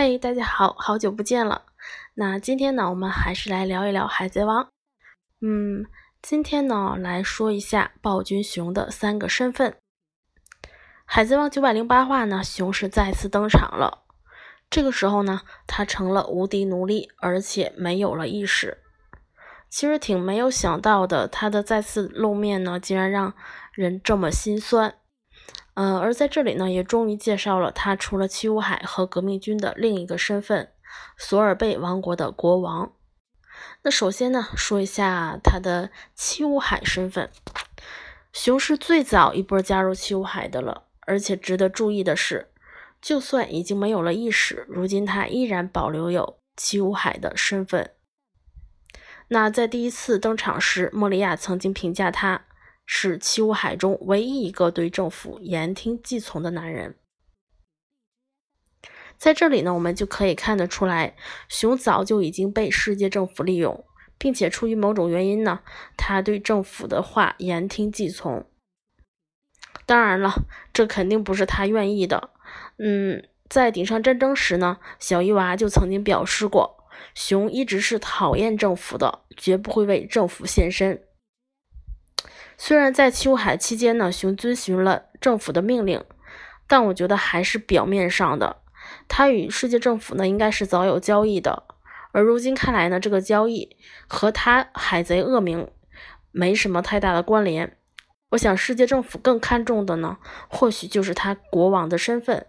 嘿，大家好，好久不见了。那今天呢，我们还是来聊一聊《海贼王》。嗯，今天呢，来说一下暴君熊的三个身份。《海贼王》九百零八话呢，熊是再次登场了。这个时候呢，他成了无敌奴隶，而且没有了意识。其实挺没有想到的，他的再次露面呢，竟然让人这么心酸。嗯，而在这里呢，也终于介绍了他除了七武海和革命军的另一个身份——索尔贝王国的国王。那首先呢，说一下他的七武海身份。熊是最早一波加入七武海的了，而且值得注意的是，就算已经没有了意识，如今他依然保留有七武海的身份。那在第一次登场时，莫里亚曾经评价他。是七武海中唯一一个对政府言听计从的男人。在这里呢，我们就可以看得出来，熊早就已经被世界政府利用，并且出于某种原因呢，他对政府的话言听计从。当然了，这肯定不是他愿意的。嗯，在顶上战争时呢，小伊娃就曾经表示过，熊一直是讨厌政府的，绝不会为政府献身。虽然在七武海期间呢，熊遵循了政府的命令，但我觉得还是表面上的。他与世界政府呢，应该是早有交易的。而如今看来呢，这个交易和他海贼恶名没什么太大的关联。我想，世界政府更看重的呢，或许就是他国王的身份。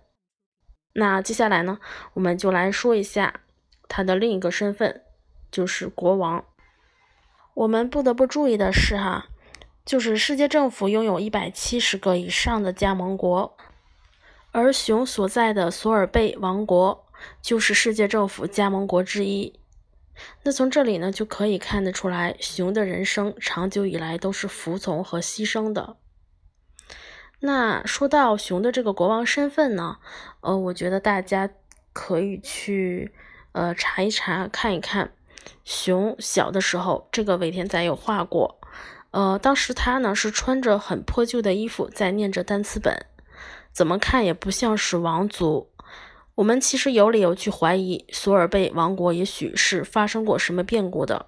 那接下来呢，我们就来说一下他的另一个身份，就是国王。我们不得不注意的是，哈。就是世界政府拥有一百七十个以上的加盟国，而熊所在的索尔贝王国就是世界政府加盟国之一。那从这里呢，就可以看得出来，熊的人生长久以来都是服从和牺牲的。那说到熊的这个国王身份呢，呃，我觉得大家可以去呃查一查，看一看熊小的时候，这个尾田仔有画过。呃，当时他呢是穿着很破旧的衣服，在念着单词本，怎么看也不像是王族。我们其实有理由去怀疑索尔贝王国也许是发生过什么变故的。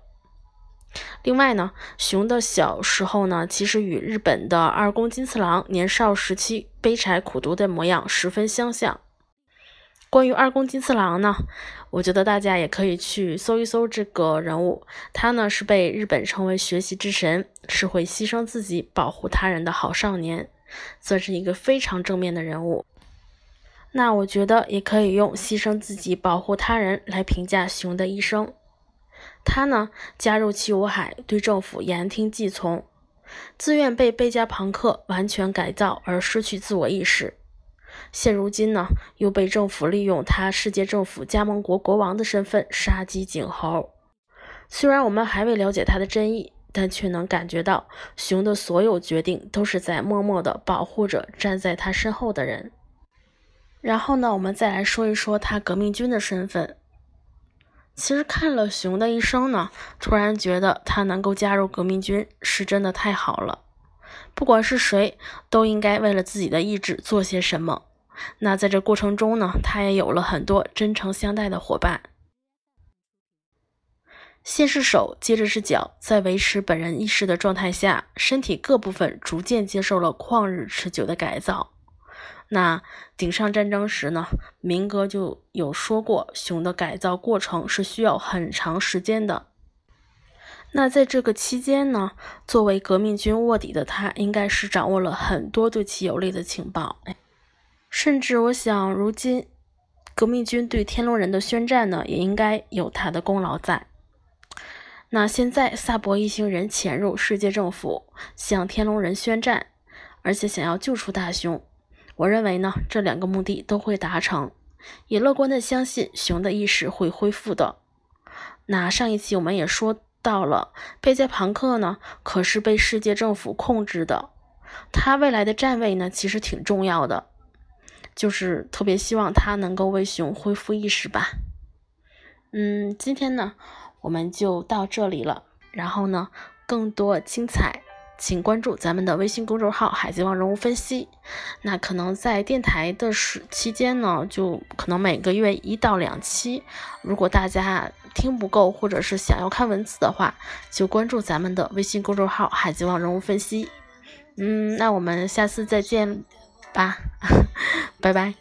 另外呢，熊的小时候呢，其实与日本的二宫金次郎年少时期悲柴苦读的模样十分相像。关于二宫金次郎呢，我觉得大家也可以去搜一搜这个人物。他呢是被日本称为学习之神，是会牺牲自己保护他人的好少年，算是一个非常正面的人物。那我觉得也可以用牺牲自己保护他人来评价熊的一生。他呢加入七武海，对政府言听计从，自愿被贝加庞克完全改造而失去自我意识。现如今呢，又被政府利用他世界政府加盟国国王的身份杀鸡儆猴。虽然我们还未了解他的真意，但却能感觉到熊的所有决定都是在默默地保护着站在他身后的人。然后呢，我们再来说一说他革命军的身份。其实看了熊的一生呢，突然觉得他能够加入革命军是真的太好了。不管是谁，都应该为了自己的意志做些什么。那在这过程中呢，他也有了很多真诚相待的伙伴。先是手，接着是脚，在维持本人意识的状态下，身体各部分逐渐接受了旷日持久的改造。那顶上战争时呢，明哥就有说过，熊的改造过程是需要很长时间的。那在这个期间呢，作为革命军卧底的他，应该是掌握了很多对其有利的情报。甚至我想，如今革命军对天龙人的宣战呢，也应该有他的功劳在。那现在萨博一行人潜入世界政府，向天龙人宣战，而且想要救出大雄，我认为呢，这两个目的都会达成，也乐观的相信熊的意识会恢复的。那上一期我们也说。到了贝加庞克呢，可是被世界政府控制的。他未来的站位呢，其实挺重要的，就是特别希望他能够为熊恢复意识吧。嗯，今天呢，我们就到这里了。然后呢，更多精彩请关注咱们的微信公众号“海贼王人物分析”。那可能在电台的时期间呢，就可能每个月一到两期。如果大家听不够，或者是想要看文字的话，就关注咱们的微信公众号“海贼王人物分析”。嗯，那我们下次再见吧，拜拜。